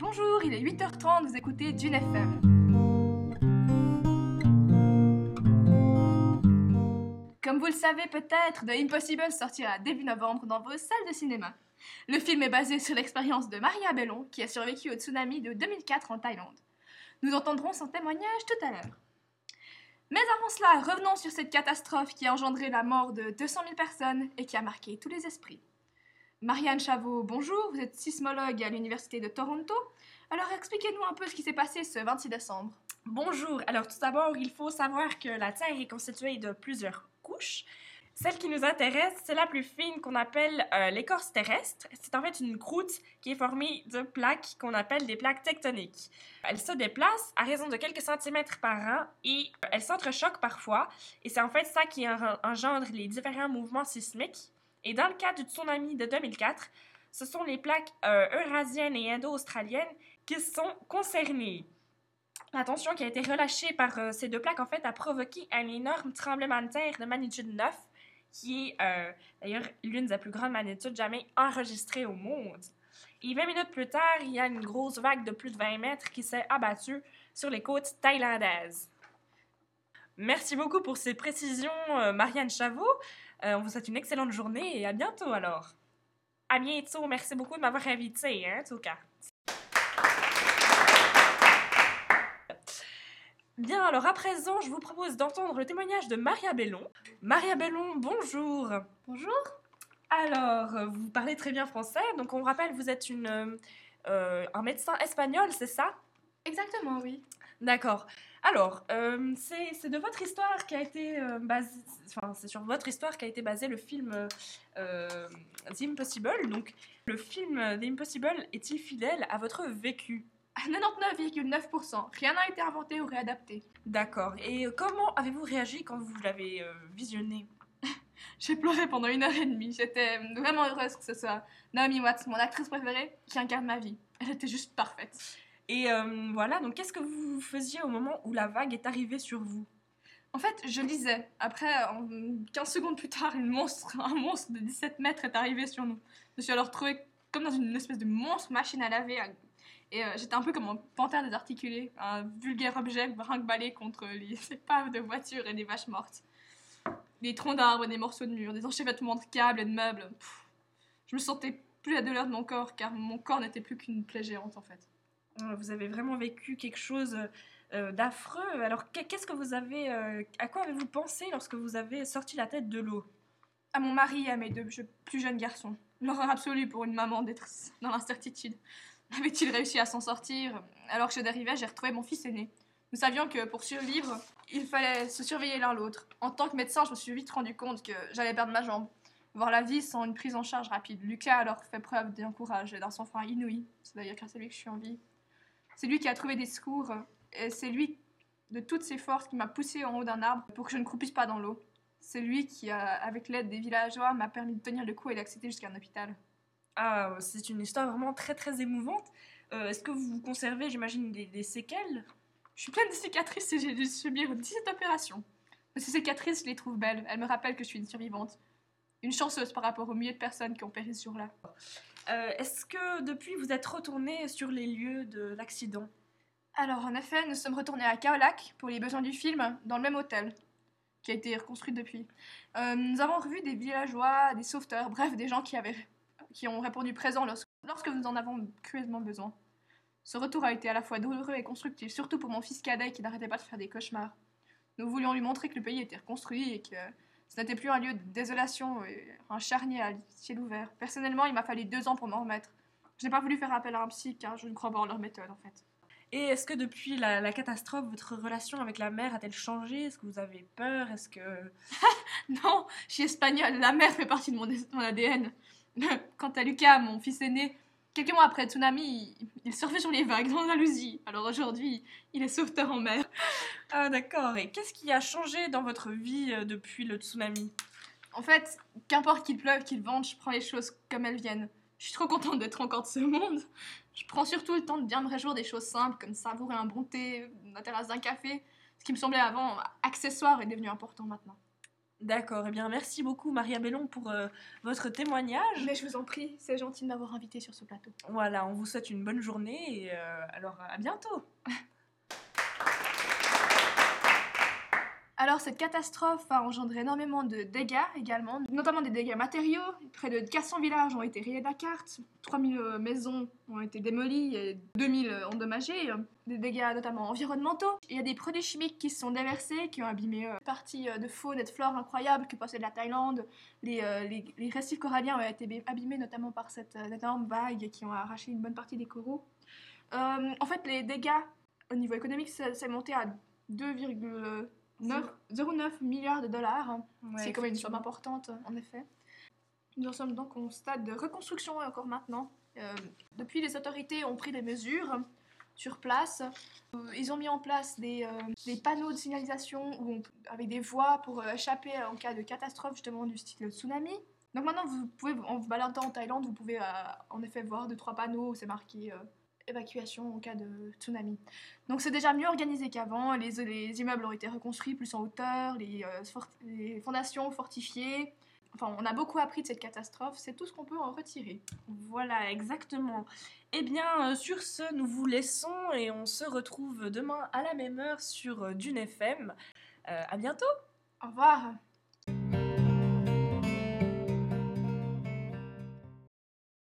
Bonjour, il est 8h30, vous écoutez Dune FM. Comme vous le savez peut-être, The Impossible sortira début novembre dans vos salles de cinéma. Le film est basé sur l'expérience de Maria Bellon, qui a survécu au tsunami de 2004 en Thaïlande. Nous entendrons son témoignage tout à l'heure. Mais avant cela, revenons sur cette catastrophe qui a engendré la mort de 200 000 personnes et qui a marqué tous les esprits. Marianne Chavot, bonjour, vous êtes sismologue à l'Université de Toronto. Alors expliquez-nous un peu ce qui s'est passé ce 26 décembre. Bonjour, alors tout d'abord, il faut savoir que la Terre est constituée de plusieurs couches. Celle qui nous intéresse, c'est la plus fine qu'on appelle euh, l'écorce terrestre. C'est en fait une croûte qui est formée de plaques qu'on appelle des plaques tectoniques. Elle se déplace à raison de quelques centimètres par an et elle s'entrechoque parfois. Et c'est en fait ça qui engendre les différents mouvements sismiques. Et dans le cas du tsunami de 2004, ce sont les plaques euh, eurasiennes et indo-australiennes qui sont concernées. La tension qui a été relâchée par euh, ces deux plaques, en fait, a provoqué un énorme tremblement de terre de magnitude 9, qui est euh, d'ailleurs l'une des plus grandes magnitudes jamais enregistrées au monde. Et 20 minutes plus tard, il y a une grosse vague de plus de 20 mètres qui s'est abattue sur les côtes thaïlandaises. Merci beaucoup pour ces précisions, Marianne Chavot. Euh, on vous souhaite une excellente journée et à bientôt alors. À bientôt. Merci beaucoup de m'avoir invité, hein, en tout cas. Bien, alors à présent, je vous propose d'entendre le témoignage de Maria Bellon. Maria Bellon, bonjour. Bonjour. Alors, vous parlez très bien français, donc on rappelle, vous êtes une, euh, un médecin espagnol, c'est ça? Exactement, oui. D'accord. Alors, euh, c'est de votre histoire qui a été euh, basé, enfin, c'est sur votre histoire qui a été basé le film euh, The Impossible. Donc, le film The Impossible est-il fidèle à votre vécu? À 99,9%. Rien n'a été inventé ou réadapté. D'accord. Et comment avez-vous réagi quand vous l'avez visionné? J'ai pleuré pendant une heure et demie. J'étais vraiment heureuse que ce soit Naomi Watts, mon actrice préférée, qui incarne ma vie. Elle était juste parfaite. Et euh, voilà, donc qu'est-ce que vous faisiez au moment où la vague est arrivée sur vous? En fait, je lisais. Après, 15 secondes plus tard, une monstre, un monstre de 17 mètres est arrivé sur nous. Je me suis alors trouvée comme dans une espèce de monstre machine à laver. Et euh, j'étais un peu comme un panthère désarticulé, un vulgaire objet brinque-ballé contre les épaves de voitures et des vaches mortes. Des troncs d'arbres, des morceaux de murs, des enchevêtrements de câbles et de meubles. je me sentais plus la douleur de mon corps, car mon corps n'était plus qu'une plaie géante en fait. Euh, vous avez vraiment vécu quelque chose euh, d'affreux. Alors, qu'est-ce que vous avez, euh, à quoi avez-vous pensé lorsque vous avez sorti la tête de l'eau? À mon mari et à mes deux plus jeunes garçons. L'horreur absolue pour une maman d'être dans l'incertitude. Avait-il réussi à s'en sortir? Alors que je dérivais, j'ai retrouvé mon fils aîné. Nous savions que pour survivre, il fallait se surveiller l'un l'autre. En tant que médecin, je me suis vite rendu compte que j'allais perdre ma jambe. Voir la vie sans une prise en charge rapide. Lucas alors fait preuve d'un courage et d'un sang-froid inouï. C'est d'ailleurs grâce à lui que je suis en vie. C'est lui qui a trouvé des secours. Et c'est lui, de toutes ses forces, qui m'a poussé en haut d'un arbre pour que je ne croupisse pas dans l'eau. C'est lui qui, avec l'aide des villageois, m'a permis de tenir le coup et d'accéder jusqu'à un hôpital. Ah, c'est une histoire vraiment très très émouvante. Euh, est-ce que vous conservez, j'imagine, des, séquelles? Je suis pleine de cicatrices et j'ai dû subir 17 opérations. Mais ces cicatrices, je les trouve belles. Elles me rappellent que je suis une survivante. Une chanceuse par rapport aux milliers de personnes qui ont péri ce jour-là. Euh, est-ce que depuis vous êtes retourné sur les lieux de l'accident? Alors en effet, nous sommes retournés à Kaolac pour les besoins du film, dans le même hôtel qui a été reconstruit depuis. Euh, nous avons revu des villageois, des sauveteurs, bref, des gens qui, avaient, qui ont répondu présents lorsque, lorsque nous en avons cruellement besoin. Ce retour a été à la fois douloureux et constructif, surtout pour mon fils cadet qui n'arrêtait pas de faire des cauchemars. Nous voulions lui montrer que le pays était reconstruit et que ce n'était plus un lieu de désolation, un charnier à ciel ouvert. Personnellement, il m'a fallu deux ans pour m'en remettre. Je n'ai pas voulu faire appel à un psy car je ne crois pas en leur méthode en fait. Et est-ce que depuis la, catastrophe, votre relation avec la mère a-t-elle changé? Est-ce que vous avez peur? Est-ce que... non, je suis espagnole, la mère fait partie de mon, mon ADN. Quant à Lucas, mon fils aîné, Quelques mois après le tsunami, il, surfait sur les vagues dans l'Andalousie. Alors aujourd'hui, il est sauveteur en mer. Ah d'accord. Et qu'est-ce qui a changé dans votre vie euh, depuis le tsunami? En fait, qu'importe qu'il pleuve, qu'il vente, je prends les choses comme elles viennent. Je suis trop contente d'être encore de ce monde. Je prends surtout le temps de bien me réjouir des choses simples, comme savourer un bon thé, la terrasse d'un café. Ce qui me semblait avant accessoire est devenu important maintenant. D'accord, eh bien merci beaucoup Maria Bellon pour euh, votre témoignage. Mais je vous en prie, c'est gentil de m'avoir invité sur ce plateau. Voilà, on vous souhaite une bonne journée et euh, alors à bientôt. Alors cette catastrophe a engendré énormément de dégâts également, notamment des dégâts matériaux. Près de 400 villages ont été rayés de la carte, 3000 euh, maisons ont été démolies et 2000 euh, endommagées. Des dégâts notamment environnementaux. Il y a des produits chimiques qui se sont déversés, qui ont abîmé euh, partie euh, de faune et de flore incroyables que possède la Thaïlande. Les, les, récifs coralliens ont été abîmés notamment par cette énorme vague qui ont arraché une bonne partie des coraux. En fait, les dégâts au niveau économique, c'est monté à 2,9 0,9 milliards de dollars. hein. c'est quand même une somme importante, en effet. Nous en sommes donc au stade de reconstruction encore maintenant. Euh, depuis, les autorités ont pris des mesures sur place. Euh, Ils ont mis en place des, euh, des panneaux de signalisation où on- avec des voies pour euh, échapper en cas de catastrophe, justement du style tsunami. Donc maintenant, vous pouvez, en vous baladant en Thaïlande, vous pouvez en effet voir deux, trois panneaux où c'est marqué évacuation en cas de tsunami. Donc c'est déjà mieux organisé qu'avant. Les, les immeubles ont été reconstruits plus en hauteur, les, euh, les fondations fortifiées. Enfin, on a beaucoup appris de cette catastrophe. C'est tout ce qu'on peut en retirer. Voilà, exactement. Eh bien, euh, sur ce, nous vous laissons et on se retrouve demain à la même heure sur euh, Dune FM. Euh, à bientôt Au revoir.